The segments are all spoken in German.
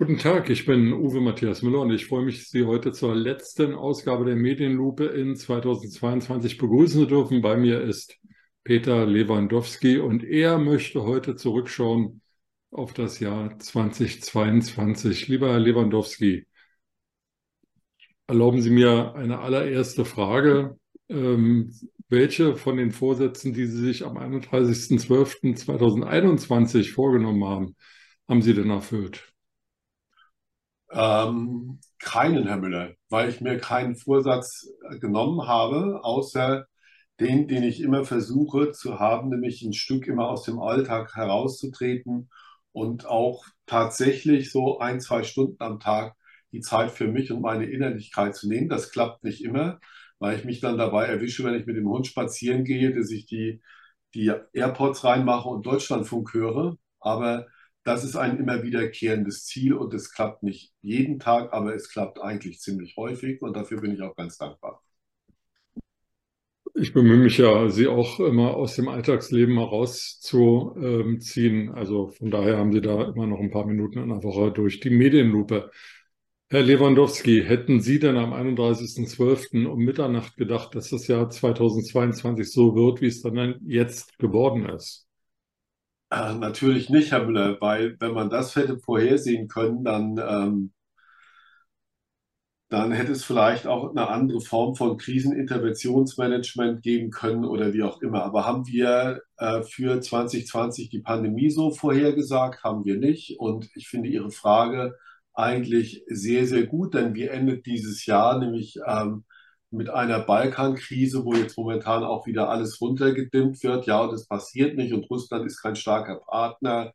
Guten Tag, ich bin Uwe Matthias Müller und ich freue mich, Sie heute zur letzten Ausgabe der Medienlupe in 2022 begrüßen zu dürfen. Bei mir ist Peter Lewandowski und er möchte heute zurückschauen auf das Jahr 2022. Lieber Herr Lewandowski, erlauben Sie mir eine allererste Frage. Ähm, welche von den Vorsätzen, die Sie sich am 31.12.2021 vorgenommen haben, haben Sie denn erfüllt? Ähm, keinen, Herr Müller, weil ich mir keinen Vorsatz genommen habe, außer den, den ich immer versuche zu haben, nämlich ein Stück immer aus dem Alltag herauszutreten und auch tatsächlich so ein, zwei Stunden am Tag die Zeit für mich und meine Innerlichkeit zu nehmen. Das klappt nicht immer, weil ich mich dann dabei erwische, wenn ich mit dem Hund spazieren gehe, dass ich die, die AirPods reinmache und Deutschlandfunk höre. Aber das ist ein immer wiederkehrendes Ziel und es klappt nicht jeden Tag, aber es klappt eigentlich ziemlich häufig und dafür bin ich auch ganz dankbar. Ich bemühe mich ja, Sie auch immer aus dem Alltagsleben herauszuziehen. Also von daher haben Sie da immer noch ein paar Minuten in der Woche durch die Medienlupe. Herr Lewandowski, hätten Sie denn am 31.12. um Mitternacht gedacht, dass das Jahr 2022 so wird, wie es dann jetzt geworden ist? Äh, natürlich nicht, Herr Müller, weil wenn man das hätte vorhersehen können, dann, ähm, dann hätte es vielleicht auch eine andere Form von Kriseninterventionsmanagement geben können oder wie auch immer. Aber haben wir äh, für 2020 die Pandemie so vorhergesagt? Haben wir nicht. Und ich finde Ihre Frage eigentlich sehr, sehr gut, denn wie endet dieses Jahr? Nämlich ähm, mit einer Balkankrise, wo jetzt momentan auch wieder alles runtergedimmt wird. Ja, und das passiert nicht und Russland ist kein starker Partner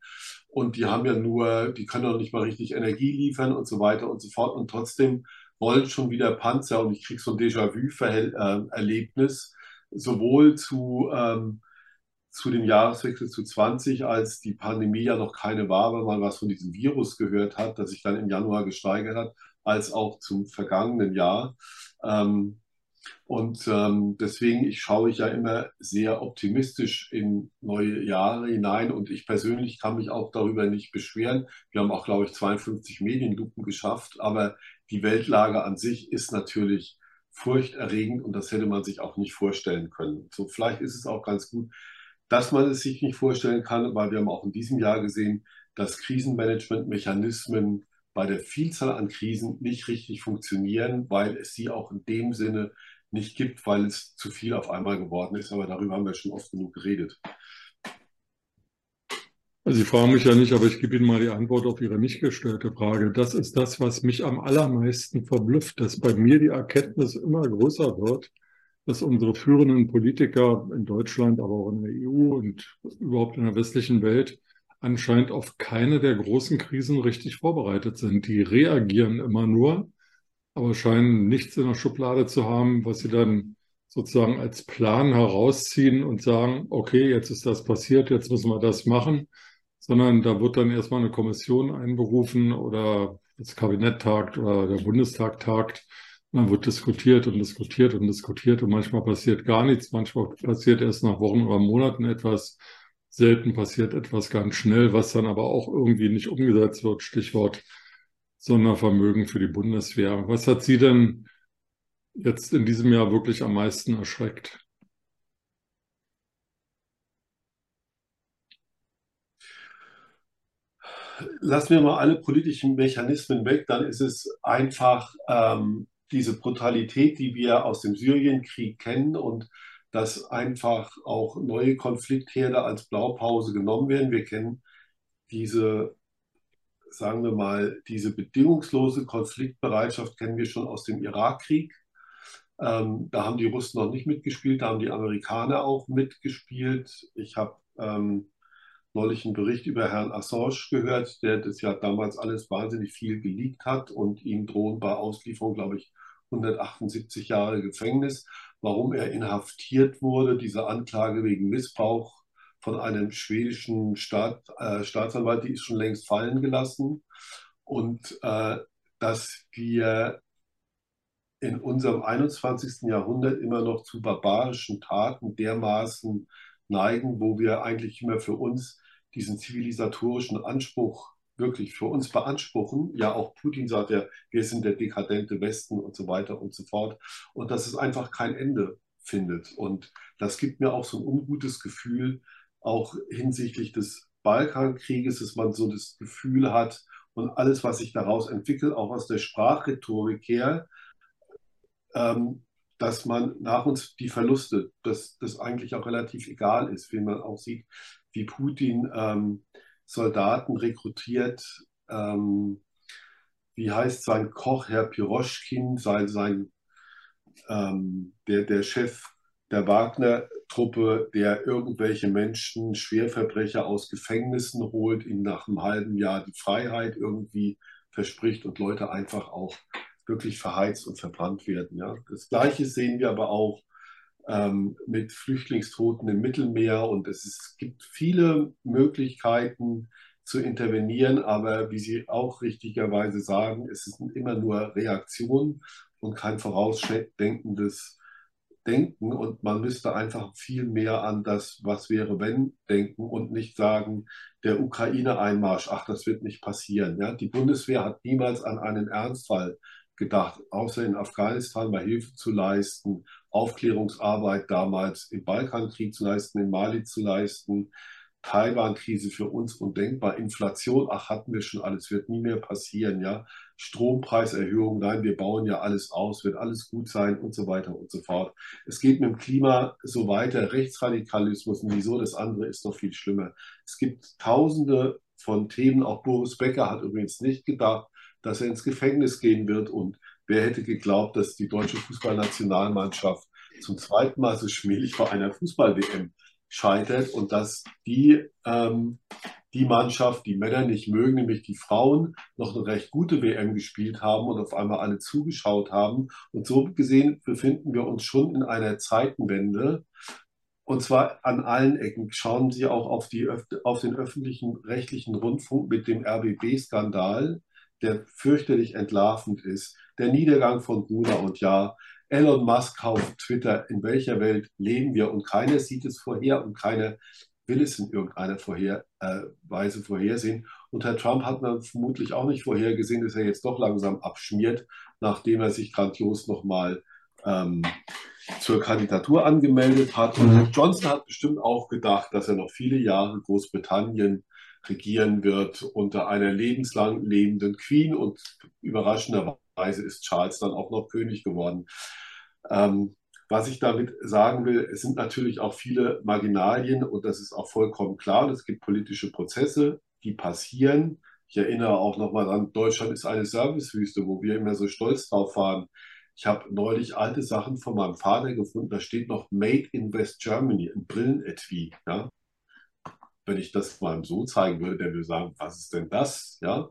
und die haben ja nur, die können doch nicht mal richtig Energie liefern und so weiter und so fort. Und trotzdem rollen schon wieder Panzer und ich kriege so ein Déjà-vu-Erlebnis, sowohl zu, ähm, zu dem Jahreswechsel zu 20, als die Pandemie ja noch keine war, weil man was von diesem Virus gehört hat, das sich dann im Januar gesteigert hat, als auch zum vergangenen Jahr. Ähm, und ähm, deswegen ich schaue ich ja immer sehr optimistisch in neue Jahre hinein und ich persönlich kann mich auch darüber nicht beschweren. Wir haben auch, glaube ich, 52 Medienlupen geschafft, aber die Weltlage an sich ist natürlich furchterregend und das hätte man sich auch nicht vorstellen können. So vielleicht ist es auch ganz gut, dass man es sich nicht vorstellen kann, weil wir haben auch in diesem Jahr gesehen, dass Krisenmanagementmechanismen bei der Vielzahl an Krisen nicht richtig funktionieren, weil es sie auch in dem Sinne nicht gibt, weil es zu viel auf einmal geworden ist. Aber darüber haben wir schon oft genug geredet. Also Sie fragen mich ja nicht, aber ich gebe Ihnen mal die Antwort auf Ihre nicht gestellte Frage. Das ist das, was mich am allermeisten verblüfft, dass bei mir die Erkenntnis immer größer wird, dass unsere führenden Politiker in Deutschland, aber auch in der EU und überhaupt in der westlichen Welt anscheinend auf keine der großen Krisen richtig vorbereitet sind. Die reagieren immer nur aber scheinen nichts in der Schublade zu haben, was sie dann sozusagen als Plan herausziehen und sagen, okay, jetzt ist das passiert, jetzt müssen wir das machen, sondern da wird dann erstmal eine Kommission einberufen oder das Kabinett tagt oder der Bundestag tagt. Und dann wird diskutiert und diskutiert und diskutiert und manchmal passiert gar nichts, manchmal passiert erst nach Wochen oder Monaten etwas. Selten passiert etwas ganz schnell, was dann aber auch irgendwie nicht umgesetzt wird. Stichwort Sondervermögen für die Bundeswehr. Was hat Sie denn jetzt in diesem Jahr wirklich am meisten erschreckt? Lassen wir mal alle politischen Mechanismen weg, dann ist es einfach ähm, diese Brutalität, die wir aus dem Syrienkrieg kennen und dass einfach auch neue Konfliktherde als Blaupause genommen werden. Wir kennen diese sagen wir mal, diese bedingungslose Konfliktbereitschaft kennen wir schon aus dem Irakkrieg. Ähm, da haben die Russen noch nicht mitgespielt, da haben die Amerikaner auch mitgespielt. Ich habe ähm, neulich einen Bericht über Herrn Assange gehört, der das ja damals alles wahnsinnig viel geleakt hat und ihm drohen bei Auslieferung, glaube ich, 178 Jahre Gefängnis. Warum er inhaftiert wurde, diese Anklage wegen Missbrauch von einem schwedischen Staat, äh, Staatsanwalt, die ist schon längst fallen gelassen. Und äh, dass wir in unserem 21. Jahrhundert immer noch zu barbarischen Taten dermaßen neigen, wo wir eigentlich immer für uns diesen zivilisatorischen Anspruch wirklich für uns beanspruchen. Ja, auch Putin sagt ja, wir sind der dekadente Westen und so weiter und so fort. Und dass es einfach kein Ende findet. Und das gibt mir auch so ein ungutes Gefühl, auch hinsichtlich des Balkankrieges, dass man so das Gefühl hat und alles, was sich daraus entwickelt, auch aus der Sprachrhetorik her, ähm, dass man nach uns die Verluste, dass das eigentlich auch relativ egal ist, wenn man auch sieht, wie Putin ähm, Soldaten rekrutiert. Ähm, wie heißt sein Koch, Herr Piroschkin, sein, sein ähm, der, der Chef der Wagner-Truppe, der irgendwelche Menschen, Schwerverbrecher aus Gefängnissen holt, ihnen nach einem halben Jahr die Freiheit irgendwie verspricht und Leute einfach auch wirklich verheizt und verbrannt werden. Ja. Das Gleiche sehen wir aber auch ähm, mit Flüchtlingstoten im Mittelmeer und es, ist, es gibt viele Möglichkeiten zu intervenieren, aber wie Sie auch richtigerweise sagen, es ist immer nur Reaktion und kein vorausdenkendes Denken und man müsste einfach viel mehr an das, was wäre, wenn, denken und nicht sagen, der Ukraine-Einmarsch, ach, das wird nicht passieren. Ja? Die Bundeswehr hat niemals an einen Ernstfall gedacht, außer in Afghanistan mal Hilfe zu leisten, Aufklärungsarbeit damals im Balkankrieg zu leisten, in Mali zu leisten, Taiwan-Krise für uns undenkbar, Inflation, ach, hatten wir schon alles, wird nie mehr passieren, ja. Strompreiserhöhung, nein, wir bauen ja alles aus, wird alles gut sein und so weiter und so fort. Es geht mit dem Klima so weiter, Rechtsradikalismus und wieso, das andere ist noch viel schlimmer. Es gibt tausende von Themen, auch Boris Becker hat übrigens nicht gedacht, dass er ins Gefängnis gehen wird. Und wer hätte geglaubt, dass die deutsche Fußballnationalmannschaft zum zweiten Mal so schmählich vor einer Fußball-WM scheitert und dass die, ähm, die Mannschaft, die Männer nicht mögen, nämlich die Frauen, noch eine recht gute WM gespielt haben und auf einmal alle zugeschaut haben. Und so gesehen befinden wir uns schon in einer Zeitenwende. Und zwar an allen Ecken. Schauen Sie auch auf, die, auf den öffentlichen rechtlichen Rundfunk mit dem RBB-Skandal der fürchterlich entlarvend ist, der Niedergang von Gruner und ja, Elon Musk kauft Twitter, in welcher Welt leben wir und keiner sieht es vorher und keiner will es in irgendeiner vorher, äh, Weise vorhersehen. Und Herr Trump hat man vermutlich auch nicht vorhergesehen, dass er jetzt doch langsam abschmiert, nachdem er sich grandios nochmal ähm, zur Kandidatur angemeldet hat. Und mhm. Johnson hat bestimmt auch gedacht, dass er noch viele Jahre Großbritannien regieren wird unter einer lebenslang lebenden Queen und überraschenderweise ist Charles dann auch noch König geworden. Ähm, was ich damit sagen will, es sind natürlich auch viele Marginalien und das ist auch vollkommen klar. Es gibt politische Prozesse, die passieren. Ich erinnere auch nochmal an, Deutschland ist eine Servicewüste, wo wir immer so stolz drauf waren. Ich habe neulich alte Sachen von meinem Vater gefunden, da steht noch Made in West Germany, ein Brillenetui. Ja? wenn ich das meinem Sohn zeigen würde, der würde sagen, was ist denn das? Ja,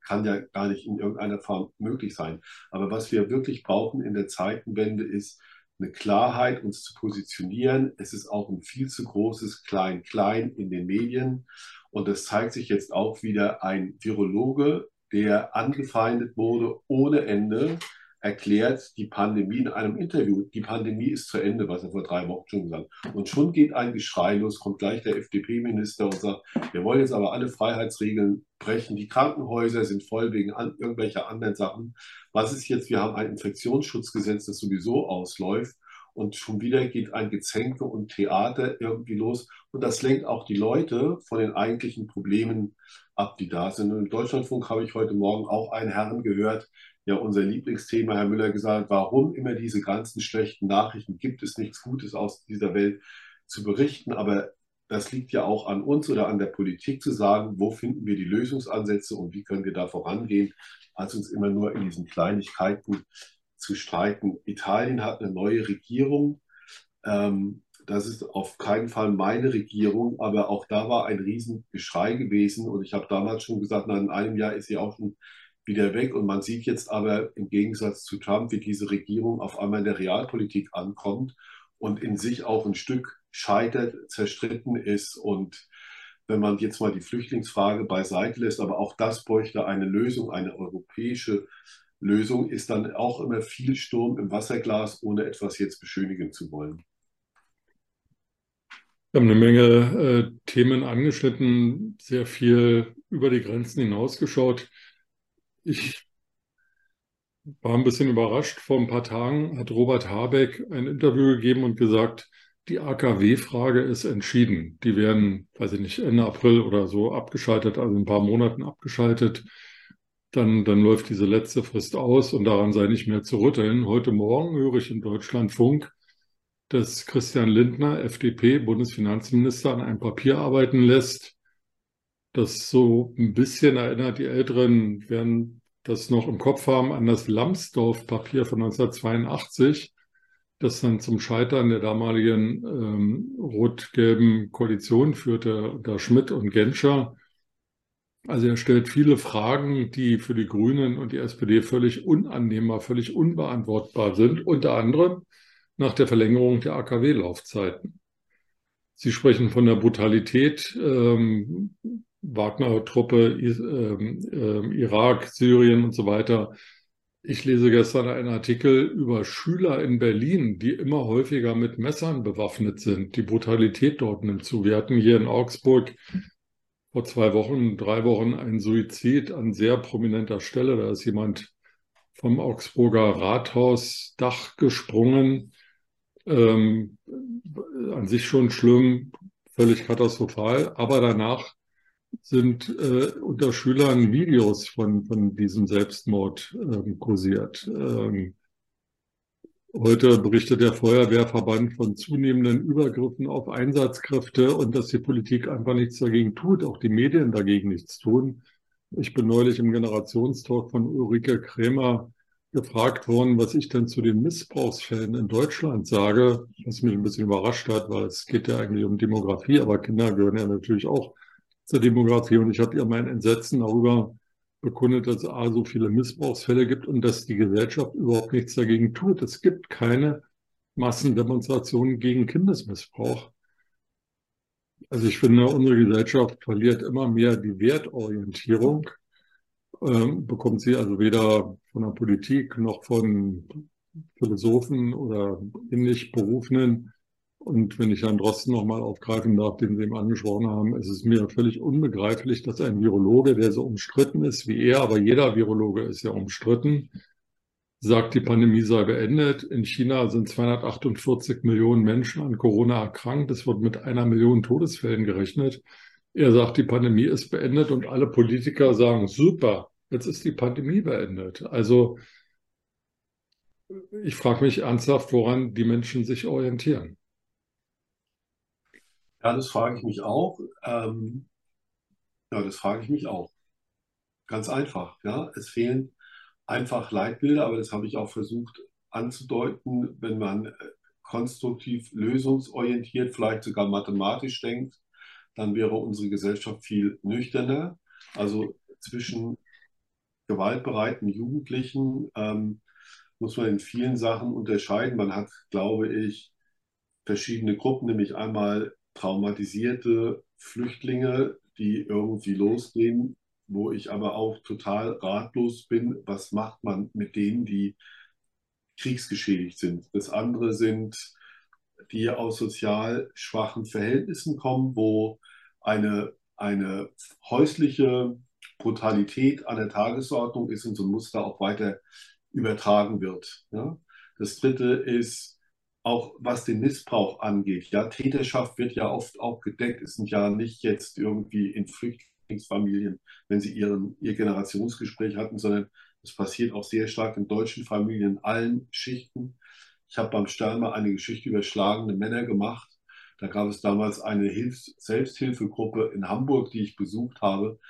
kann ja gar nicht in irgendeiner Form möglich sein. Aber was wir wirklich brauchen in der Zeitenwende ist eine Klarheit, uns zu positionieren. Es ist auch ein viel zu großes Klein-Klein in den Medien. Und das zeigt sich jetzt auch wieder ein Virologe, der angefeindet wurde ohne Ende erklärt die Pandemie in einem Interview. Die Pandemie ist zu Ende, was er vor drei Wochen schon gesagt hat. Und schon geht ein Geschrei los, kommt gleich der FDP-Minister und sagt, wir wollen jetzt aber alle Freiheitsregeln brechen. Die Krankenhäuser sind voll wegen an, irgendwelcher anderen Sachen. Was ist jetzt? Wir haben ein Infektionsschutzgesetz, das sowieso ausläuft. Und schon wieder geht ein Gezänke und Theater irgendwie los. Und das lenkt auch die Leute von den eigentlichen Problemen ab, die da sind. Und im Deutschlandfunk habe ich heute Morgen auch einen Herrn gehört, ja unser Lieblingsthema, Herr Müller, gesagt, warum immer diese ganzen schlechten Nachrichten, gibt es nichts Gutes aus dieser Welt zu berichten, aber das liegt ja auch an uns oder an der Politik zu sagen, wo finden wir die Lösungsansätze und wie können wir da vorangehen, als uns immer nur in diesen Kleinigkeiten zu streiten. Italien hat eine neue Regierung. Ähm, das ist auf keinen Fall meine Regierung, aber auch da war ein Riesengeschrei gewesen. Und ich habe damals schon gesagt, na, in einem Jahr ist sie auch schon wieder weg. Und man sieht jetzt aber im Gegensatz zu Trump, wie diese Regierung auf einmal in der Realpolitik ankommt und in sich auch ein Stück scheitert, zerstritten ist. Und wenn man jetzt mal die Flüchtlingsfrage beiseite lässt, aber auch das bräuchte eine Lösung, eine europäische Lösung, ist dann auch immer viel Sturm im Wasserglas, ohne etwas jetzt beschönigen zu wollen. Wir haben eine Menge äh, Themen angeschnitten, sehr viel über die Grenzen hinausgeschaut. Ich war ein bisschen überrascht. Vor ein paar Tagen hat Robert Habeck ein Interview gegeben und gesagt, die AKW-Frage ist entschieden. Die werden, weiß ich nicht, Ende April oder so abgeschaltet, also in ein paar Monaten abgeschaltet. Dann, dann läuft diese letzte Frist aus und daran sei nicht mehr zu rütteln. Heute Morgen höre ich in Deutschlandfunk, dass Christian Lindner, FDP, Bundesfinanzminister, an einem Papier arbeiten lässt, das so ein bisschen erinnert, die Älteren werden das noch im Kopf haben, an das Lambsdorff-Papier von 1982 das dann zum Scheitern der damaligen ähm, rot-gelben Koalition führte, unter Schmidt und Genscher. Also er stellt viele Fragen, die für die Grünen und die SPD völlig unannehmbar, völlig unbeantwortbar sind, unter anderem nach der Verlängerung der AKW-Laufzeiten. Sie sprechen von der Brutalität, ähm, Wagner-Truppe, äh, Irak, Syrien und so weiter ich lese gestern einen Artikel über Schüler in Berlin, die immer häufiger mit Messern bewaffnet sind. Die Brutalität dort nimmt zu. Wir hatten hier in Augsburg vor zwei Wochen, drei Wochen einen Suizid an sehr prominenter Stelle. Da ist jemand vom Augsburger Rathausdach gesprungen. Ähm, an sich schon schlimm, völlig katastrophal. Aber danach sind äh, unter Schülern Videos von, von diesem Selbstmord ähm, kursiert. Ähm, heute berichtet der Feuerwehrverband von zunehmenden Übergriffen auf Einsatzkräfte und dass die Politik einfach nichts dagegen tut, auch die Medien dagegen nichts tun. Ich bin neulich im Generationstalk von Ulrike Krämer gefragt worden, was ich denn zu den Missbrauchsfällen in Deutschland sage, was mich ein bisschen überrascht hat, weil es geht ja eigentlich um Demografie, aber Kinder gehören ja natürlich auch zur Demografie. Und ich habe ihr mein Entsetzen darüber bekundet, dass es A, so viele Missbrauchsfälle gibt und dass die Gesellschaft überhaupt nichts dagegen tut. Es gibt keine Massendemonstrationen gegen Kindesmissbrauch. Also ich finde, unsere Gesellschaft verliert immer mehr die Wertorientierung, ähm, bekommt sie also weder von der Politik noch von Philosophen oder ähnlich Berufenen und wenn ich Herrn Drosten nochmal aufgreifen darf, den Sie eben angesprochen haben, es ist mir völlig unbegreiflich, dass ein Virologe, der so umstritten ist wie er, aber jeder Virologe ist ja umstritten, sagt, die Pandemie sei beendet. In China sind 248 Millionen Menschen an Corona erkrankt. Es wird mit einer Million Todesfällen gerechnet. Er sagt, die Pandemie ist beendet und alle Politiker sagen, super, jetzt ist die Pandemie beendet. Also ich frage mich ernsthaft, woran die Menschen sich orientieren. Ja, das frage ich mich auch. Ähm, ja, das frage ich mich auch. Ganz einfach. Ja, es fehlen einfach Leitbilder, aber das habe ich auch versucht anzudeuten, wenn man äh, konstruktiv lösungsorientiert, vielleicht sogar mathematisch denkt, dann wäre unsere Gesellschaft viel nüchterner. Also zwischen gewaltbereiten Jugendlichen ähm, muss man in vielen Sachen unterscheiden. Man hat, glaube ich, verschiedene Gruppen, nämlich einmal traumatisierte Flüchtlinge, die irgendwie losgehen, wo ich aber auch total ratlos bin, was macht man mit denen, die kriegsgeschädigt sind. Das andere sind die aus sozial schwachen Verhältnissen kommen, wo eine, eine häusliche Brutalität an der Tagesordnung ist und so ein Muster auch weiter übertragen wird. Ja? Das dritte ist auch was den Missbrauch angeht. Ja, Täterschaft wird ja oft auch gedeckt. Es sind ja nicht jetzt irgendwie in Flüchtlingsfamilien, wenn sie ihren, ihr Generationsgespräch hatten, sondern es passiert auch sehr stark in deutschen Familien in allen Schichten. Ich habe beim Stern mal eine Geschichte über schlagende Männer gemacht. Da gab es damals eine Hilfs Selbsthilfegruppe in Hamburg, die ich besucht habe.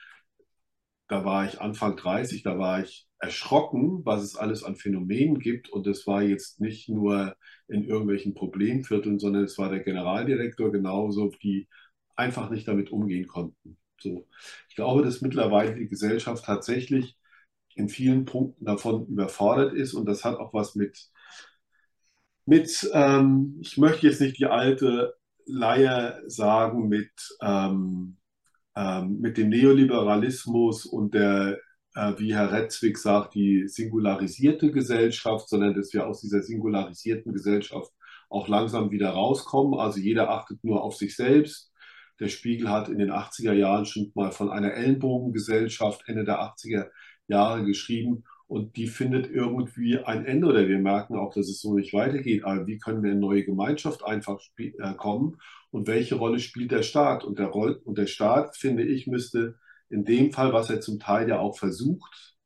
Da war ich Anfang 30, da war ich erschrocken, was es alles an Phänomenen gibt. Und das war jetzt nicht nur in irgendwelchen Problemvierteln, sondern es war der Generaldirektor genauso, die einfach nicht damit umgehen konnten. So. Ich glaube, dass mittlerweile die Gesellschaft tatsächlich in vielen Punkten davon überfordert ist und das hat auch was mit, mit ähm, ich möchte jetzt nicht die alte Leier sagen, mit, ähm, ähm, mit dem Neoliberalismus und der wie Herr Retzwig sagt, die singularisierte Gesellschaft, sondern dass wir aus dieser singularisierten Gesellschaft auch langsam wieder rauskommen. Also jeder achtet nur auf sich selbst. Der Spiegel hat in den 80er Jahren schon mal von einer Ellenbogengesellschaft Ende der 80er Jahre geschrieben und die findet irgendwie ein Ende oder wir merken auch, dass es so nicht weitergeht. Aber wie können wir in neue Gemeinschaft einfach äh, kommen und welche Rolle spielt der Staat? Und der, Roll und der Staat, finde ich, müsste in dem Fall, was er zum Teil ja auch versucht,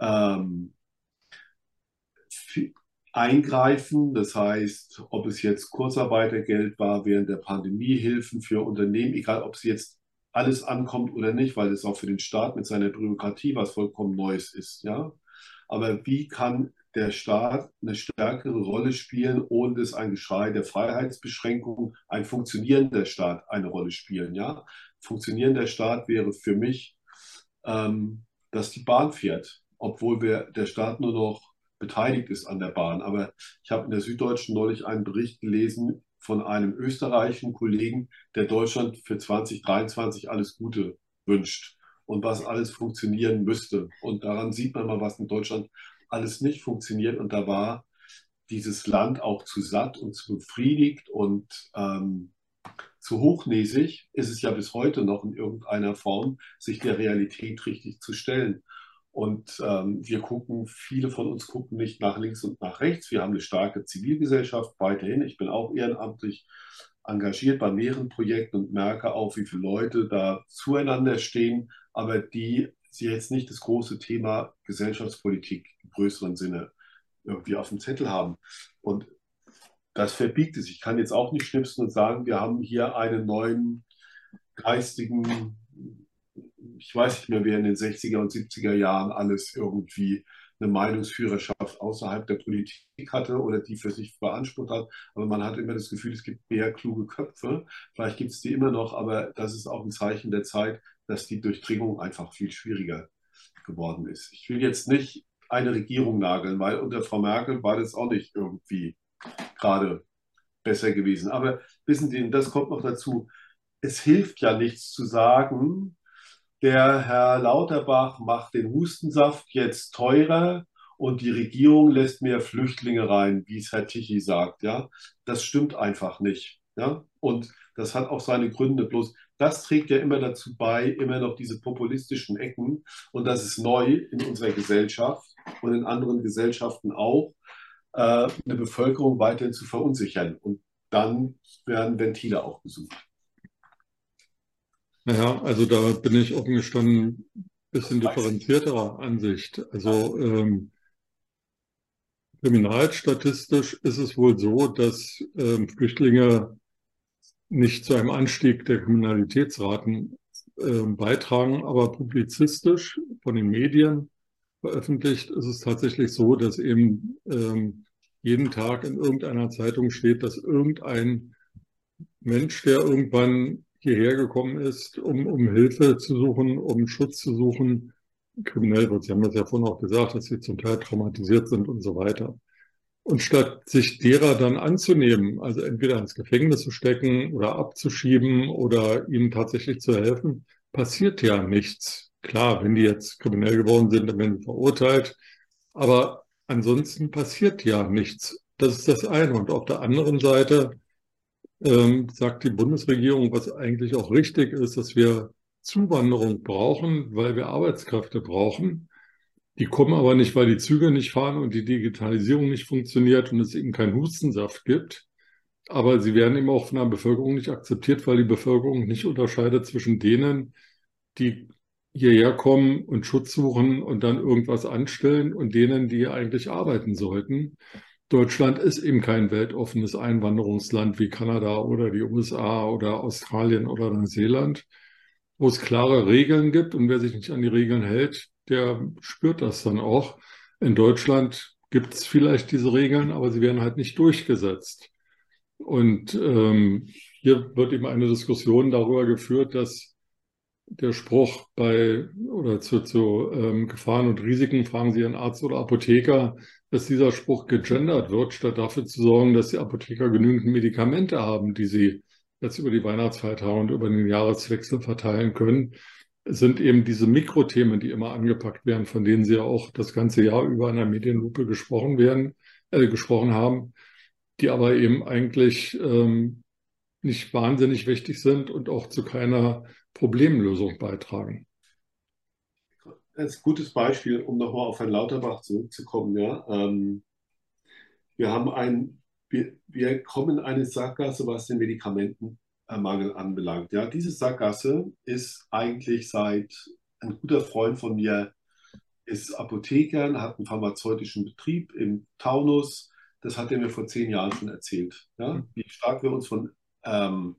ähm, eingreifen. Das heißt, ob es jetzt Kurzarbeitergeld war während der Pandemie, Hilfen für Unternehmen, egal ob es jetzt alles ankommt oder nicht, weil es auch für den Staat mit seiner Bürokratie was vollkommen Neues ist. Ja? Aber wie kann der Staat eine stärkere Rolle spielen, ohne dass ein Geschrei der Freiheitsbeschränkung, ein funktionierender Staat eine Rolle spielen? Ja? Funktionierender Staat wäre für mich, ähm, dass die Bahn fährt, obwohl wir, der Staat nur noch beteiligt ist an der Bahn. Aber ich habe in der Süddeutschen neulich einen Bericht gelesen von einem österreichischen Kollegen, der Deutschland für 2023 alles Gute wünscht und was alles funktionieren müsste. Und daran sieht man mal, was in Deutschland alles nicht funktioniert. Und da war dieses Land auch zu satt und zu befriedigt und ähm, zu hochnäsig ist es ja bis heute noch in irgendeiner Form, sich der Realität richtig zu stellen. Und ähm, wir gucken, viele von uns gucken nicht nach links und nach rechts. Wir haben eine starke Zivilgesellschaft weiterhin. Ich bin auch ehrenamtlich engagiert bei mehreren Projekten und merke auch, wie viele Leute da zueinander stehen, aber die sie jetzt nicht das große Thema Gesellschaftspolitik im größeren Sinne irgendwie auf dem Zettel haben. Und das verbiegt es. Ich kann jetzt auch nicht schnipsen und sagen, wir haben hier einen neuen geistigen ich weiß nicht mehr, wer in den 60er und 70er Jahren alles irgendwie eine Meinungsführerschaft außerhalb der Politik hatte oder die für sich beansprucht hat. Aber man hat immer das Gefühl, es gibt mehr kluge Köpfe. Vielleicht gibt es die immer noch, aber das ist auch ein Zeichen der Zeit, dass die Durchdringung einfach viel schwieriger geworden ist. Ich will jetzt nicht eine Regierung nageln, weil unter Frau Merkel war das auch nicht irgendwie gerade besser gewesen. Aber wissen Sie, das kommt noch dazu. Es hilft ja nichts zu sagen, der Herr Lauterbach macht den Hustensaft jetzt teurer und die Regierung lässt mehr Flüchtlinge rein, wie es Herr Tichy sagt. Ja, das stimmt einfach nicht. Ja, und das hat auch seine Gründe. Bloß das trägt ja immer dazu bei, immer noch diese populistischen Ecken. Und das ist neu in unserer Gesellschaft und in anderen Gesellschaften auch, äh, eine Bevölkerung weiterhin zu verunsichern. Und dann werden Ventile auch gesucht. Naja, also da bin ich offen gestanden ein bisschen differenzierterer Ansicht. Also ähm, kriminalstatistisch ist es wohl so, dass ähm, Flüchtlinge nicht zu einem Anstieg der Kriminalitätsraten äh, beitragen, aber publizistisch von den Medien veröffentlicht ist es tatsächlich so, dass eben ähm, jeden Tag in irgendeiner Zeitung steht, dass irgendein Mensch, der irgendwann hierher gekommen ist, um, um Hilfe zu suchen, um Schutz zu suchen, kriminell wird. Sie haben das ja vorhin auch gesagt, dass sie zum Teil traumatisiert sind und so weiter. Und statt sich derer dann anzunehmen, also entweder ins Gefängnis zu stecken oder abzuschieben oder ihnen tatsächlich zu helfen, passiert ja nichts. Klar, wenn die jetzt kriminell geworden sind, dann werden sie verurteilt. Aber ansonsten passiert ja nichts. Das ist das eine. Und auf der anderen Seite ähm, sagt die Bundesregierung, was eigentlich auch richtig ist, dass wir Zuwanderung brauchen, weil wir Arbeitskräfte brauchen. Die kommen aber nicht, weil die Züge nicht fahren und die Digitalisierung nicht funktioniert und es eben keinen Hustensaft gibt. Aber sie werden eben auch von der Bevölkerung nicht akzeptiert, weil die Bevölkerung nicht unterscheidet zwischen denen, die hierher kommen und Schutz suchen und dann irgendwas anstellen und denen, die eigentlich arbeiten sollten. Deutschland ist eben kein weltoffenes Einwanderungsland wie Kanada oder die USA oder Australien oder Neuseeland, wo es klare Regeln gibt und wer sich nicht an die Regeln hält, der spürt das dann auch. In Deutschland gibt es vielleicht diese Regeln, aber sie werden halt nicht durchgesetzt. Und ähm, hier wird eben eine Diskussion darüber geführt, dass der Spruch bei oder zu, zu ähm, Gefahren und Risiken fragen Sie Ihren Arzt oder Apotheker dass dieser Spruch gegendert wird, statt dafür zu sorgen, dass die Apotheker genügend Medikamente haben, die sie jetzt über die Weihnachtsfeiertage und über den Jahreswechsel verteilen können, sind eben diese Mikrothemen, die immer angepackt werden, von denen Sie ja auch das ganze Jahr über in der Medienlupe gesprochen werden, äh, gesprochen haben, die aber eben eigentlich ähm, nicht wahnsinnig wichtig sind und auch zu keiner Problemlösung beitragen. Ein gutes Beispiel, um nochmal auf Herrn Lauterbach zurückzukommen. Ja. Ähm, wir haben ein, wir, wir kommen in eine Sackgasse, was den Medikamentenmangel anbelangt. Ja. Diese Sackgasse ist eigentlich seit ein guter Freund von mir ist Apotheker, hat einen pharmazeutischen Betrieb im Taunus. Das hat er mir vor zehn Jahren schon erzählt. Ja? Wie stark wir uns von ähm,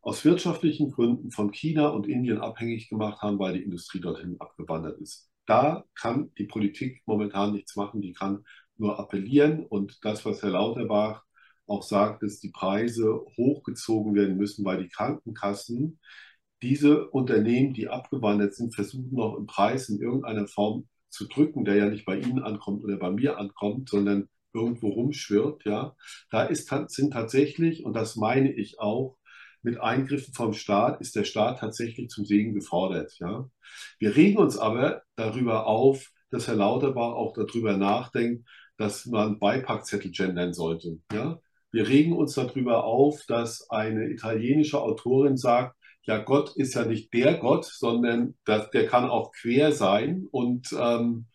aus wirtschaftlichen Gründen von China und Indien abhängig gemacht haben, weil die Industrie dorthin abgewandert ist. Da kann die Politik momentan nichts machen, die kann nur appellieren und das, was Herr Lauterbach auch sagt, dass die Preise hochgezogen werden müssen, weil die Krankenkassen diese Unternehmen, die abgewandert sind, versuchen noch im Preis in irgendeiner Form zu drücken, der ja nicht bei Ihnen ankommt oder bei mir ankommt, sondern irgendwo rumschwirrt, ja, da ist, sind tatsächlich, und das meine ich auch, mit Eingriffen vom Staat ist der Staat tatsächlich zum Segen gefordert. Ja. Wir regen uns aber darüber auf, dass Herr Lauterbach auch darüber nachdenkt, dass man Beipackzettel gendern sollte. Ja. Wir regen uns darüber auf, dass eine italienische Autorin sagt, ja, Gott ist ja nicht der Gott, sondern das, der kann auch quer sein und ähm,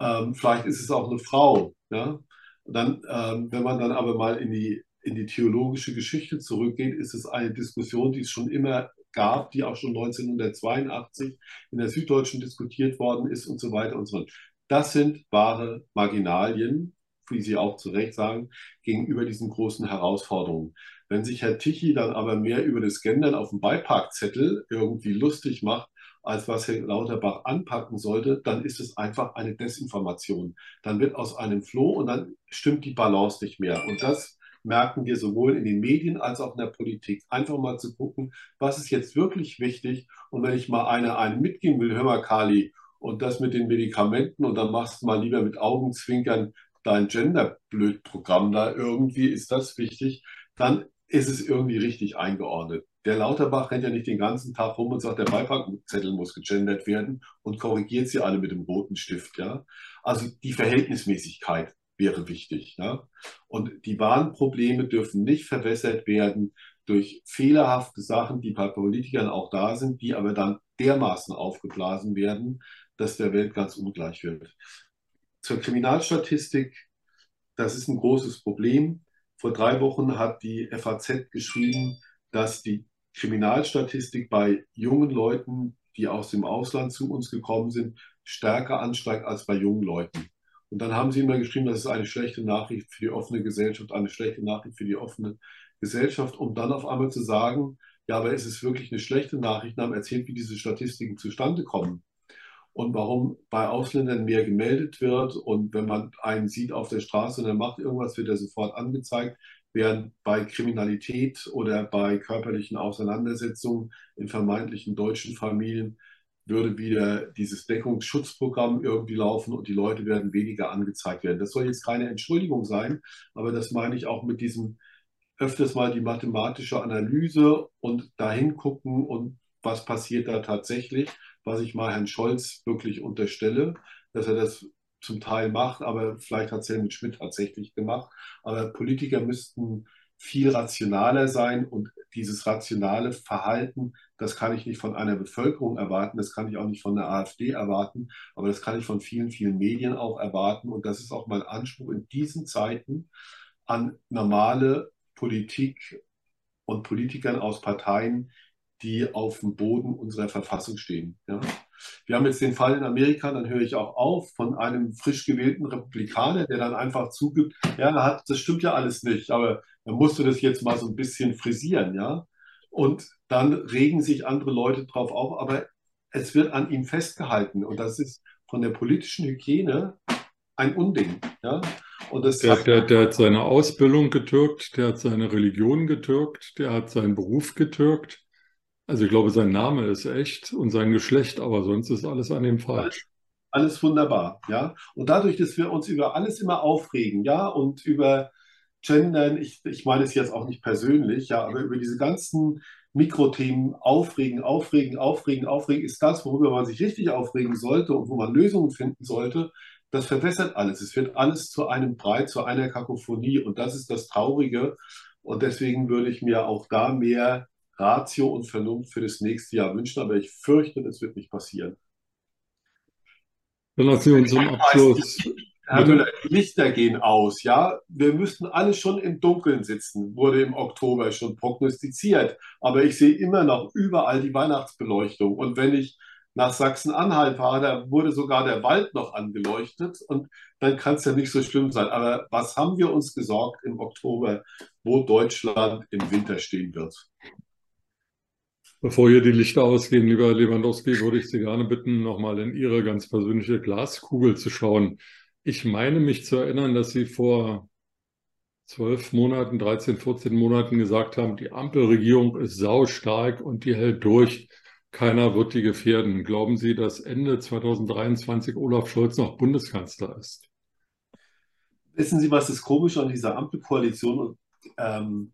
ähm, vielleicht ist es auch eine Frau. Ja. Dann, ähm, wenn man dann aber mal in die, in die theologische Geschichte zurückgeht, ist es eine Diskussion, die es schon immer gab, die auch schon 1982 in der Süddeutschen diskutiert worden ist und so weiter und so fort. Das sind wahre Marginalien, wie Sie auch zu Recht sagen, gegenüber diesen großen Herausforderungen. Wenn sich Herr Tichy dann aber mehr über das Gendern auf dem Beiparkzettel irgendwie lustig macht, als was Herr Lauterbach anpacken sollte, dann ist es einfach eine Desinformation. Dann wird aus einem Floh und dann stimmt die Balance nicht mehr. Und das merken wir sowohl in den Medien als auch in der Politik. Einfach mal zu gucken, was ist jetzt wirklich wichtig. Und wenn ich mal eine, einen mitgeben will, hör mal, Kali, und das mit den Medikamenten und dann machst du mal lieber mit Augenzwinkern dein Genderblöd-Programm da, irgendwie ist das wichtig, dann ist es irgendwie richtig eingeordnet. Der Lauterbach rennt ja nicht den ganzen Tag rum und sagt, der Beipackzettel muss gegendert werden und korrigiert sie alle mit dem roten Stift. Ja? Also die Verhältnismäßigkeit wäre wichtig. Ja? Und die wahren Probleme dürfen nicht verwässert werden durch fehlerhafte Sachen, die bei Politikern auch da sind, die aber dann dermaßen aufgeblasen werden, dass der Welt ganz ungleich wird. Zur Kriminalstatistik, das ist ein großes Problem. Vor drei Wochen hat die FAZ geschrieben, dass die Kriminalstatistik bei jungen Leuten, die aus dem Ausland zu uns gekommen sind, stärker ansteigt als bei jungen Leuten. Und dann haben sie immer geschrieben, das ist eine schlechte Nachricht für die offene Gesellschaft, eine schlechte Nachricht für die offene Gesellschaft, um dann auf einmal zu sagen, ja, aber es ist wirklich eine schlechte Nachricht, haben erzählt, wie diese Statistiken zustande kommen und warum bei Ausländern mehr gemeldet wird. Und wenn man einen sieht auf der Straße und er macht irgendwas, wird er sofort angezeigt während bei Kriminalität oder bei körperlichen Auseinandersetzungen in vermeintlichen deutschen Familien würde wieder dieses Deckungsschutzprogramm irgendwie laufen und die Leute werden weniger angezeigt werden. Das soll jetzt keine Entschuldigung sein, aber das meine ich auch mit diesem öfters mal die mathematische Analyse und dahin gucken und was passiert da tatsächlich, was ich mal Herrn Scholz wirklich unterstelle, dass er das zum Teil macht, aber vielleicht hat es Helmut Schmidt tatsächlich gemacht. Aber Politiker müssten viel rationaler sein und dieses rationale Verhalten, das kann ich nicht von einer Bevölkerung erwarten, das kann ich auch nicht von der AfD erwarten, aber das kann ich von vielen, vielen Medien auch erwarten und das ist auch mein Anspruch in diesen Zeiten an normale Politik und Politikern aus Parteien, die auf dem Boden unserer Verfassung stehen. Ja. Wir haben jetzt den Fall in Amerika, dann höre ich auch auf, von einem frisch gewählten Republikaner, der dann einfach zugibt, ja, hat, das stimmt ja alles nicht, aber dann musst du das jetzt mal so ein bisschen frisieren, ja. Und dann regen sich andere Leute drauf auf, aber es wird an ihm festgehalten und das ist von der politischen Hygiene ein Unding, ja. Und das der, der, der hat seine Ausbildung getürkt, der hat seine Religion getürkt, der hat seinen Beruf getürkt. Also ich glaube, sein Name ist echt und sein Geschlecht, aber sonst ist alles an ihm falsch. Alles wunderbar, ja. Und dadurch, dass wir uns über alles immer aufregen, ja, und über Gendern, ich, ich meine es jetzt auch nicht persönlich, ja, aber über diese ganzen Mikrothemen aufregen, aufregen, aufregen, aufregen, ist das, worüber man sich richtig aufregen sollte und wo man Lösungen finden sollte. Das verwässert alles. Es wird alles zu einem Brei, zu einer Kakophonie. Und das ist das Traurige. Und deswegen würde ich mir auch da mehr Ratio und Vernunft für das nächste Jahr wünschen, aber ich fürchte, das wird nicht passieren. Dann lassen wir uns zum Abschluss. Herr Müller, die Lichter gehen aus, ja. Wir müssten alle schon im Dunkeln sitzen, wurde im Oktober schon prognostiziert. Aber ich sehe immer noch überall die Weihnachtsbeleuchtung. Und wenn ich nach Sachsen-Anhalt fahre, da wurde sogar der Wald noch angeleuchtet. Und dann kann es ja nicht so schlimm sein. Aber was haben wir uns gesorgt im Oktober, wo Deutschland im Winter stehen wird? Bevor hier die Lichter ausgehen, lieber Lewandowski, würde ich Sie gerne bitten, nochmal in Ihre ganz persönliche Glaskugel zu schauen. Ich meine mich zu erinnern, dass Sie vor zwölf Monaten, 13, 14 Monaten gesagt haben, die Ampelregierung ist saustark und die hält durch. Keiner wird die gefährden. Glauben Sie, dass Ende 2023 Olaf Scholz noch Bundeskanzler ist? Wissen Sie, was das Komische an dieser Ampelkoalition ähm,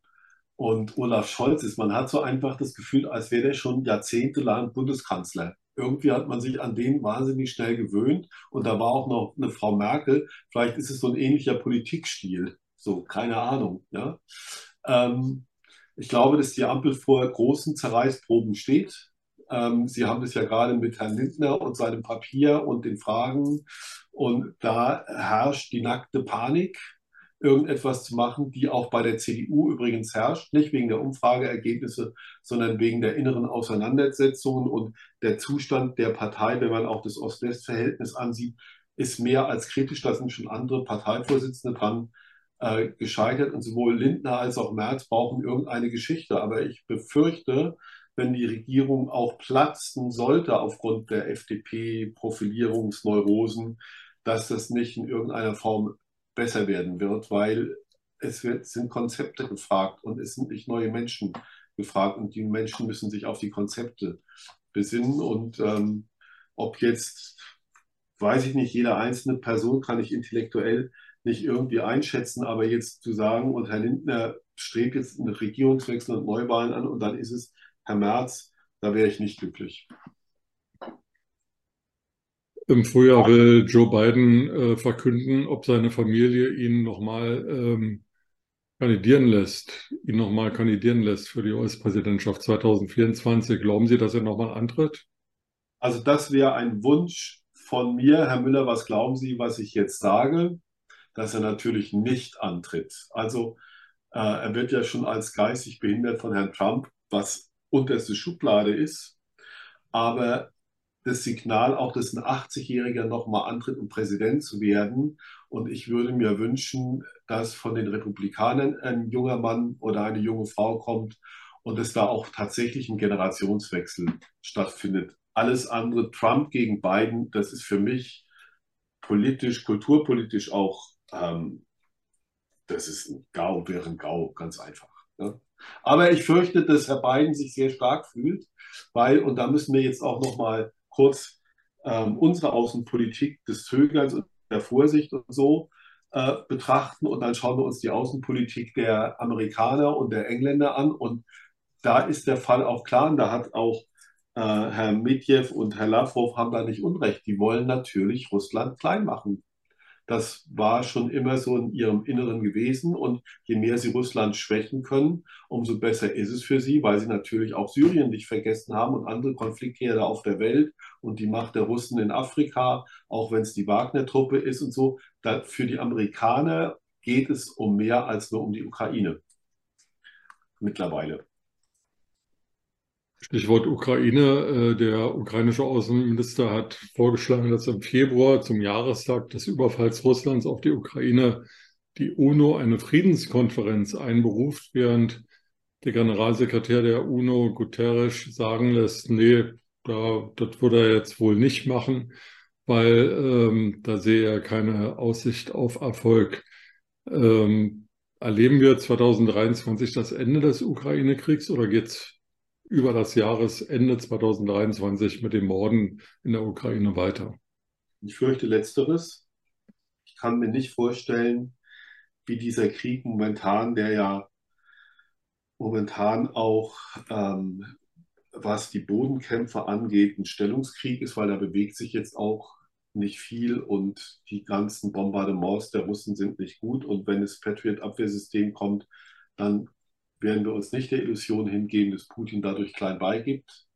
und Olaf Scholz ist. Man hat so einfach das Gefühl, als wäre der schon jahrzehntelang Bundeskanzler. Irgendwie hat man sich an den wahnsinnig schnell gewöhnt. Und da war auch noch eine Frau Merkel. Vielleicht ist es so ein ähnlicher Politikstil. So, keine Ahnung. Ja? Ähm, ich glaube, dass die Ampel vor großen Zerreißproben steht. Ähm, Sie haben das ja gerade mit Herrn Lindner und seinem Papier und den Fragen. Und da herrscht die nackte Panik irgendetwas zu machen, die auch bei der CDU übrigens herrscht, nicht wegen der Umfrageergebnisse, sondern wegen der inneren Auseinandersetzungen und der Zustand der Partei, wenn man auch das Ost-West-Verhältnis ansieht, ist mehr als kritisch. Da sind schon andere Parteivorsitzende dran äh, gescheitert und sowohl Lindner als auch Merz brauchen irgendeine Geschichte. Aber ich befürchte, wenn die Regierung auch platzen sollte aufgrund der FDP-Profilierungsneurosen, dass das nicht in irgendeiner Form besser werden wird, weil es wird, sind Konzepte gefragt und es sind nicht neue Menschen gefragt und die Menschen müssen sich auf die Konzepte besinnen und ähm, ob jetzt, weiß ich nicht, jede einzelne Person kann ich intellektuell nicht irgendwie einschätzen, aber jetzt zu sagen, und Herr Lindner strebt jetzt einen Regierungswechsel und Neuwahlen an und dann ist es Herr Merz, da wäre ich nicht glücklich. Im Frühjahr will Joe Biden äh, verkünden, ob seine Familie ihn nochmal ähm, kandidieren lässt, ihn nochmal kandidieren lässt für die US-Präsidentschaft 2024. Glauben Sie, dass er nochmal antritt? Also das wäre ein Wunsch von mir. Herr Müller, was glauben Sie, was ich jetzt sage? Dass er natürlich nicht antritt. Also äh, er wird ja schon als geistig behindert von Herrn Trump, was unterste Schublade ist. Aber das Signal auch, dass ein 80-Jähriger nochmal antritt, um Präsident zu werden. Und ich würde mir wünschen, dass von den Republikanern ein junger Mann oder eine junge Frau kommt und dass da auch tatsächlich ein Generationswechsel stattfindet. Alles andere, Trump gegen Biden, das ist für mich politisch, kulturpolitisch auch, ähm, das ist ein GAU, wäre ein GAU, ganz einfach. Ne? Aber ich fürchte, dass Herr Biden sich sehr stark fühlt, weil, und da müssen wir jetzt auch nochmal kurz ähm, unsere Außenpolitik des Zögerns und der Vorsicht und so äh, betrachten und dann schauen wir uns die Außenpolitik der Amerikaner und der Engländer an und da ist der Fall auch klar und da hat auch äh, Herr Medjev und Herr Lavrov haben da nicht Unrecht. Die wollen natürlich Russland klein machen. Das war schon immer so in ihrem Inneren gewesen. Und je mehr sie Russland schwächen können, umso besser ist es für sie, weil sie natürlich auch Syrien nicht vergessen haben und andere Konfliktherde auf der Welt und die Macht der Russen in Afrika, auch wenn es die Wagner-Truppe ist und so. Für die Amerikaner geht es um mehr als nur um die Ukraine mittlerweile. Stichwort Ukraine. Äh, der ukrainische Außenminister hat vorgeschlagen, dass im Februar zum Jahrestag des Überfalls Russlands auf die Ukraine die UNO eine Friedenskonferenz einberuft, während der Generalsekretär der UNO Guterres sagen lässt, nee, da, das würde er jetzt wohl nicht machen, weil ähm, da sehe er keine Aussicht auf Erfolg. Ähm, erleben wir 2023 das Ende des Ukraine-Kriegs oder geht es über das Jahresende 2023 mit den Morden in der Ukraine weiter? Ich fürchte letzteres. Ich kann mir nicht vorstellen, wie dieser Krieg momentan, der ja momentan auch, ähm, was die Bodenkämpfe angeht, ein Stellungskrieg ist, weil da bewegt sich jetzt auch nicht viel und die ganzen Bombardements der Russen sind nicht gut. Und wenn das Patriot-Abwehrsystem kommt, dann werden wir uns nicht der Illusion hingeben, dass Putin dadurch klein beigibt.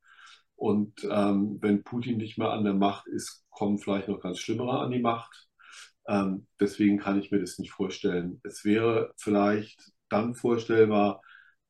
Und ähm, wenn Putin nicht mehr an der Macht ist, kommen vielleicht noch ganz Schlimmere an die Macht. Ähm, deswegen kann ich mir das nicht vorstellen. Es wäre vielleicht dann vorstellbar,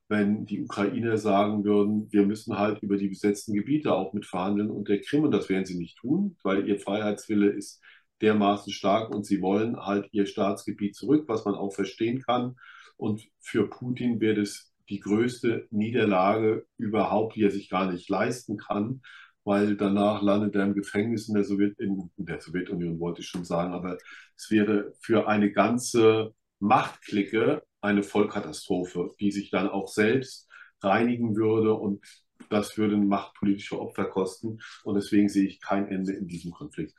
wenn die Ukrainer sagen würden, wir müssen halt über die besetzten Gebiete auch mit verhandeln und der Krim, und das werden sie nicht tun, weil ihr Freiheitswille ist dermaßen stark und sie wollen halt ihr Staatsgebiet zurück, was man auch verstehen kann. Und für Putin wäre das die größte Niederlage überhaupt, die er sich gar nicht leisten kann, weil danach landet er im Gefängnis in der, Sowjet in der Sowjetunion, wollte ich schon sagen. Aber es wäre für eine ganze Machtklicke eine Vollkatastrophe, die sich dann auch selbst reinigen würde und das würde machtpolitische Opfer kosten. Und deswegen sehe ich kein Ende in diesem Konflikt.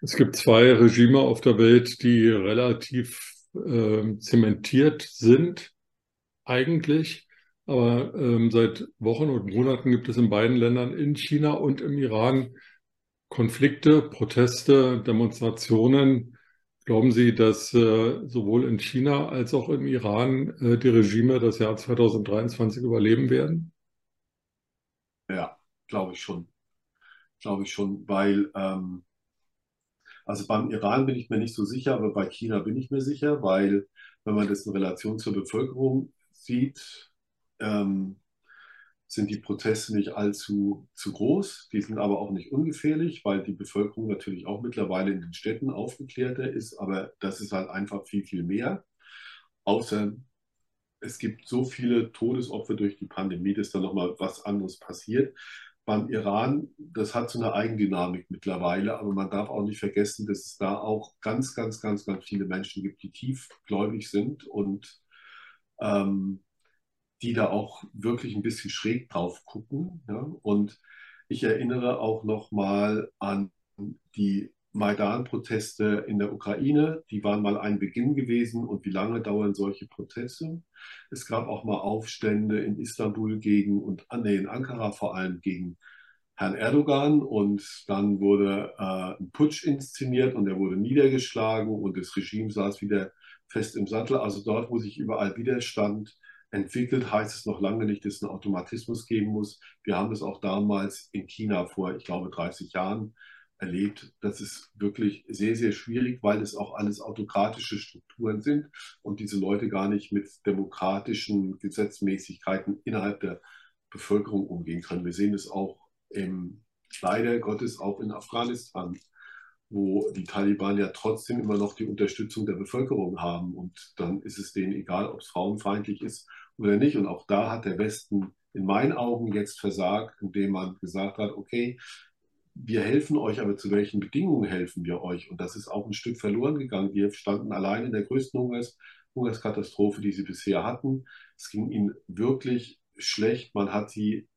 Es gibt zwei Regime auf der Welt, die relativ äh, zementiert sind, eigentlich. Aber ähm, seit Wochen und Monaten gibt es in beiden Ländern, in China und im Iran, Konflikte, Proteste, Demonstrationen. Glauben Sie, dass äh, sowohl in China als auch im Iran äh, die Regime das Jahr 2023 überleben werden? Ja, glaube ich schon. Glaube ich schon, weil ähm, also beim Iran bin ich mir nicht so sicher, aber bei China bin ich mir sicher, weil wenn man das in Relation zur Bevölkerung sieht, ähm, sind die Proteste nicht allzu zu groß. Die sind aber auch nicht ungefährlich, weil die Bevölkerung natürlich auch mittlerweile in den Städten aufgeklärter ist. Aber das ist halt einfach viel, viel mehr. Außer es gibt so viele Todesopfer durch die Pandemie, dass da nochmal was anderes passiert. Beim Iran, das hat so eine Eigendynamik mittlerweile, aber man darf auch nicht vergessen, dass es da auch ganz, ganz, ganz, ganz viele Menschen gibt, die tiefgläubig sind und ähm, die da auch wirklich ein bisschen schräg drauf gucken. Ja? Und ich erinnere auch noch mal an die Maidan-Proteste in der Ukraine. Die waren mal ein Beginn gewesen. Und wie lange dauern solche Proteste? Es gab auch mal Aufstände in Istanbul gegen und nee, in Ankara vor allem gegen Herrn Erdogan. Und dann wurde äh, ein Putsch inszeniert und er wurde niedergeschlagen und das Regime saß wieder fest im Sattel. Also dort, wo sich überall Widerstand entwickelt, heißt es noch lange nicht, dass es einen Automatismus geben muss. Wir haben das auch damals in China vor, ich glaube, 30 Jahren erlebt. Das ist wirklich sehr, sehr schwierig, weil es auch alles autokratische Strukturen sind und diese Leute gar nicht mit demokratischen Gesetzmäßigkeiten innerhalb der Bevölkerung umgehen können. Wir sehen es auch im, leider Gottes auch in Afghanistan wo die Taliban ja trotzdem immer noch die Unterstützung der Bevölkerung haben. Und dann ist es denen egal, ob es frauenfeindlich ist oder nicht. Und auch da hat der Westen in meinen Augen jetzt versagt, indem man gesagt hat, okay, wir helfen euch, aber zu welchen Bedingungen helfen wir euch? Und das ist auch ein Stück verloren gegangen. Wir standen allein in der größten Hungers Hungerskatastrophe, die sie bisher hatten. Es ging ihnen wirklich schlecht. Man hat sie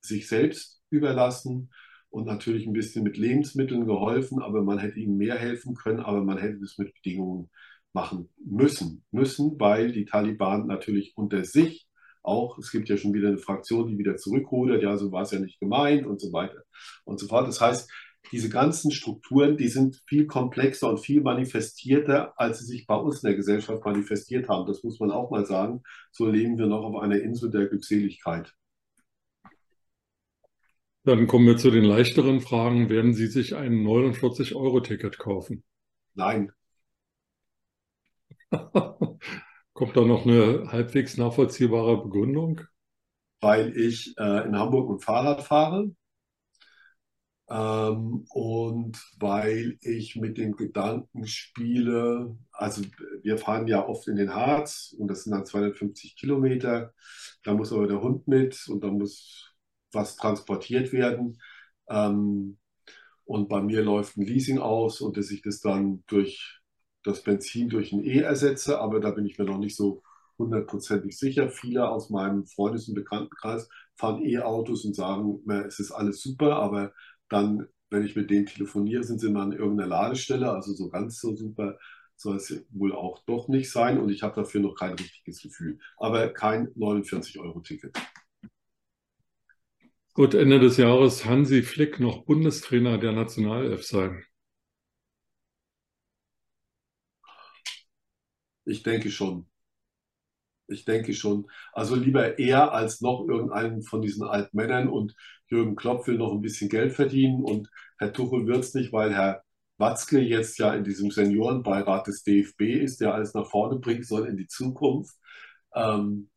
sich selbst überlassen und natürlich ein bisschen mit Lebensmitteln geholfen, aber man hätte ihnen mehr helfen können, aber man hätte es mit Bedingungen machen müssen. Müssen, weil die Taliban natürlich unter sich auch, es gibt ja schon wieder eine Fraktion, die wieder zurückrudert, ja, so war es ja nicht gemeint und so weiter und so fort. Das heißt, diese ganzen Strukturen, die sind viel komplexer und viel manifestierter, als sie sich bei uns in der Gesellschaft manifestiert haben. Das muss man auch mal sagen. So leben wir noch auf einer Insel der Glückseligkeit. Dann kommen wir zu den leichteren Fragen. Werden Sie sich ein 49-Euro-Ticket kaufen? Nein. Kommt da noch eine halbwegs nachvollziehbare Begründung? Weil ich äh, in Hamburg mit Fahrrad fahre ähm, und weil ich mit dem Gedanken spiele, also wir fahren ja oft in den Harz und das sind dann 250 Kilometer, da muss aber der Hund mit und da muss was transportiert werden. Ähm, und bei mir läuft ein Leasing aus und dass ich das dann durch das Benzin durch ein E ersetze, aber da bin ich mir noch nicht so hundertprozentig sicher. Viele aus meinem Freundes- und Bekanntenkreis fahren E-Autos und sagen, es ist alles super, aber dann, wenn ich mit denen telefoniere, sind sie mal an irgendeiner Ladestelle, also so ganz so super soll es wohl auch doch nicht sein und ich habe dafür noch kein richtiges Gefühl. Aber kein 49-Euro-Ticket. Gut, Ende des Jahres Hansi Flick noch Bundestrainer der Nationalelf sein. Ich denke schon. Ich denke schon. Also lieber er als noch irgendeinen von diesen alten Männern und Jürgen Klopp will noch ein bisschen Geld verdienen und Herr Tuchel wird es nicht, weil Herr Watzke jetzt ja in diesem Seniorenbeirat des DFB ist, der alles nach vorne bringen soll in die Zukunft. Ähm,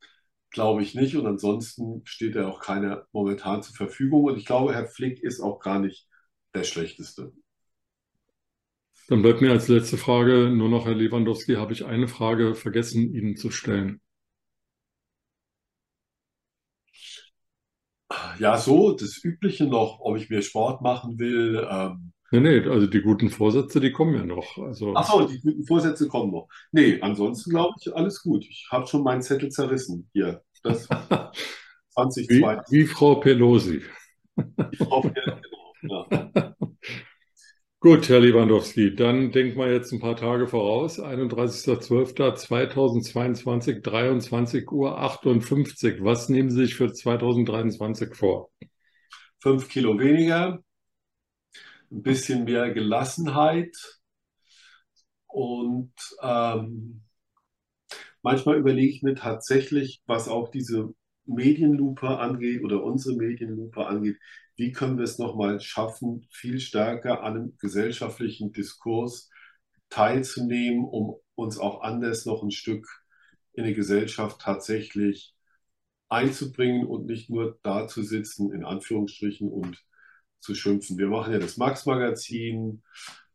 glaube ich nicht. Und ansonsten steht er auch keiner momentan zur Verfügung. Und ich glaube, Herr Flick ist auch gar nicht der Schlechteste. Dann bleibt mir als letzte Frage nur noch, Herr Lewandowski, habe ich eine Frage vergessen, Ihnen zu stellen. Ja, so, das Übliche noch, ob ich mehr Sport machen will. Ähm, Nee, nee, also die guten Vorsätze, die kommen ja noch. Also, ach so, die guten Vorsätze kommen noch. Nee, ansonsten glaube ich, alles gut. Ich habe schon meinen Zettel zerrissen hier. Das wie, 2020. wie Frau Pelosi. Die Frau. Ja. Gut, Herr Lewandowski, dann denken wir jetzt ein paar Tage voraus. 31.12.2022, 23 Uhr 58. Was nehmen Sie sich für 2023 vor? Fünf Kilo weniger, ein bisschen mehr Gelassenheit und ähm, manchmal überlege ich mir tatsächlich, was auch diese Medienlupe angeht oder unsere Medienlupe angeht, wie können wir es nochmal schaffen, viel stärker an einem gesellschaftlichen Diskurs teilzunehmen, um uns auch anders noch ein Stück in die Gesellschaft tatsächlich einzubringen und nicht nur da zu sitzen, in Anführungsstrichen, und zu schimpfen. Wir machen ja das Max-Magazin.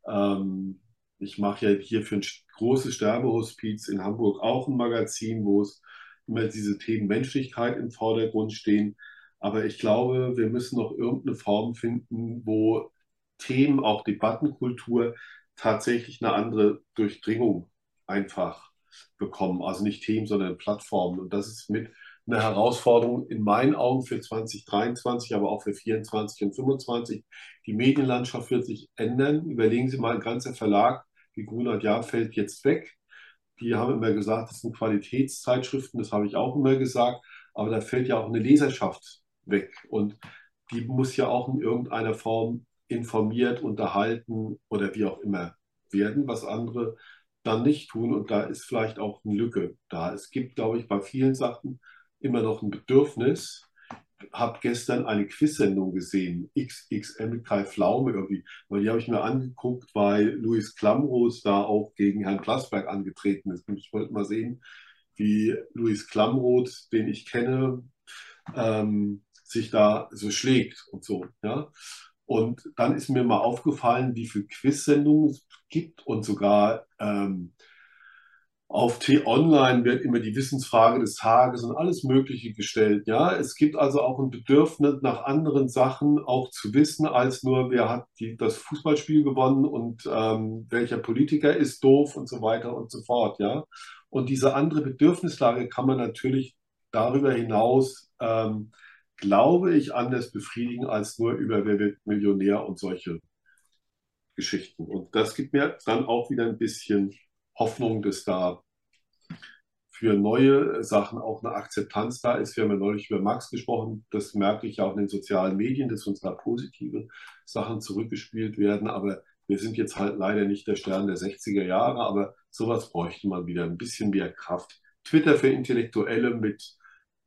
Ähm, ich mache ja hier für ein großes Sterbehospiz in Hamburg auch ein Magazin, wo es immer diese Themen Menschlichkeit im Vordergrund stehen. Aber ich glaube, wir müssen noch irgendeine Form finden, wo Themen, auch Debattenkultur, tatsächlich eine andere Durchdringung einfach bekommen. Also nicht Themen, sondern Plattformen. Und das ist mit eine Herausforderung in meinen Augen für 2023, aber auch für 2024 und 2025. Die Medienlandschaft wird sich ändern. Überlegen Sie mal, ein ganzer Verlag wie Grunert Jahr fällt jetzt weg. Die haben immer gesagt, das sind Qualitätszeitschriften, das habe ich auch immer gesagt, aber da fällt ja auch eine Leserschaft weg und die muss ja auch in irgendeiner Form informiert, unterhalten oder wie auch immer werden, was andere dann nicht tun. Und da ist vielleicht auch eine Lücke da. Es gibt, glaube ich, bei vielen Sachen immer noch ein Bedürfnis. Habe gestern eine Quiz-Sendung gesehen, XXM mit Kai Pflaume irgendwie, weil die habe ich mir angeguckt, weil Luis Klamroth da auch gegen Herrn Plasberg angetreten ist. Und ich wollte mal sehen, wie Luis Klamroth, den ich kenne, ähm, sich da so schlägt und so. Ja? Und dann ist mir mal aufgefallen, wie viele Quiz-Sendungen es gibt und sogar ähm, auf T-Online wird immer die Wissensfrage des Tages und alles Mögliche gestellt. Ja, es gibt also auch ein Bedürfnis nach anderen Sachen auch zu wissen, als nur, wer hat die, das Fußballspiel gewonnen und ähm, welcher Politiker ist doof und so weiter und so fort. Ja, und diese andere Bedürfnislage kann man natürlich darüber hinaus, ähm, glaube ich, anders befriedigen als nur über Wer wird Millionär und solche Geschichten. Und das gibt mir dann auch wieder ein bisschen Hoffnung, dass da für neue Sachen auch eine Akzeptanz da ist. Wir haben ja neulich über Max gesprochen. Das merke ich ja auch in den sozialen Medien, dass uns da positive Sachen zurückgespielt werden. Aber wir sind jetzt halt leider nicht der Stern der 60er Jahre, aber sowas bräuchte man wieder. Ein bisschen mehr Kraft. Twitter für Intellektuelle mit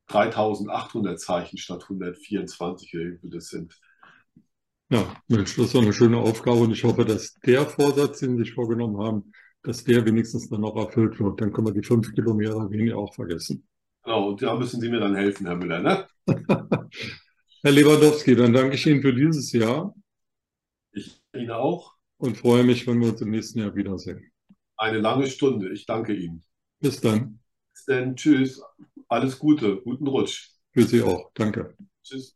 3800 Zeichen statt 124, wie viel das sind. Ja, Mensch, das ist eine schöne Aufgabe und ich hoffe, dass der Vorsatz, den Sie sich vorgenommen haben, dass der wenigstens dann noch erfüllt wird. Dann können wir die fünf Kilometer weniger auch vergessen. Genau, und da müssen Sie mir dann helfen, Herr Müller, ne? Herr Lewandowski, dann danke ich Ihnen für dieses Jahr. Ich Ihnen auch. Und freue mich, wenn wir uns im nächsten Jahr wiedersehen. Eine lange Stunde. Ich danke Ihnen. Bis dann. Bis dann. Tschüss. Alles Gute. Guten Rutsch. Für Sie auch. Danke. Tschüss.